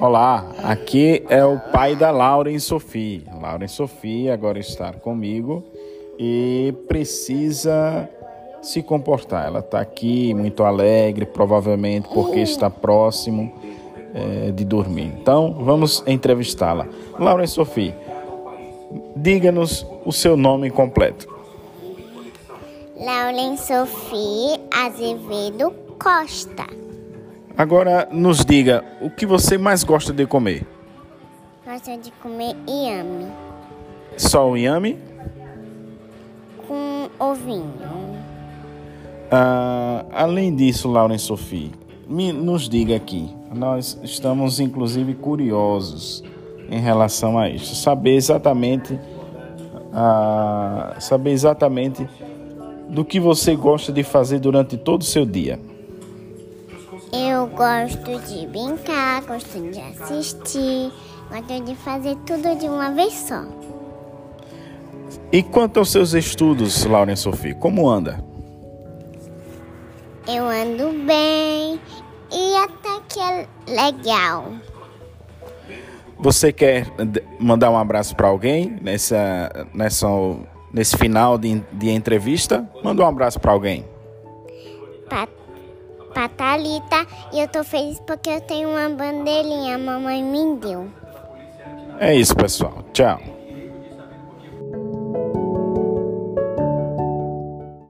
Olá, aqui é o pai da Lauren Sofia. Lauren Sofia agora está comigo e precisa se comportar. Ela está aqui muito alegre, provavelmente porque está próximo é, de dormir. Então, vamos entrevistá-la. Lauren Sofia, diga-nos o seu nome completo. Lauren Sofia Azevedo Costa. Agora nos diga o que você mais gosta de comer. Gosto de comer iame Só o inhame? com ovinho. Ah, além disso, Lauren Sophie, me, nos diga aqui. Nós estamos inclusive curiosos em relação a isso. Saber exatamente, ah, saber exatamente do que você gosta de fazer durante todo o seu dia. Eu gosto de brincar, gosto de assistir, gosto de fazer tudo de uma vez só. E quanto aos seus estudos, Lauren Sophie, como anda? Eu ando bem e até que é legal. Você quer mandar um abraço para alguém nessa, nessa, nesse final de, de entrevista? Manda um abraço para alguém. Pra, pra Thalita, e eu tô feliz porque eu tenho uma bandeirinha, a mamãe me deu. É isso, pessoal. Tchau.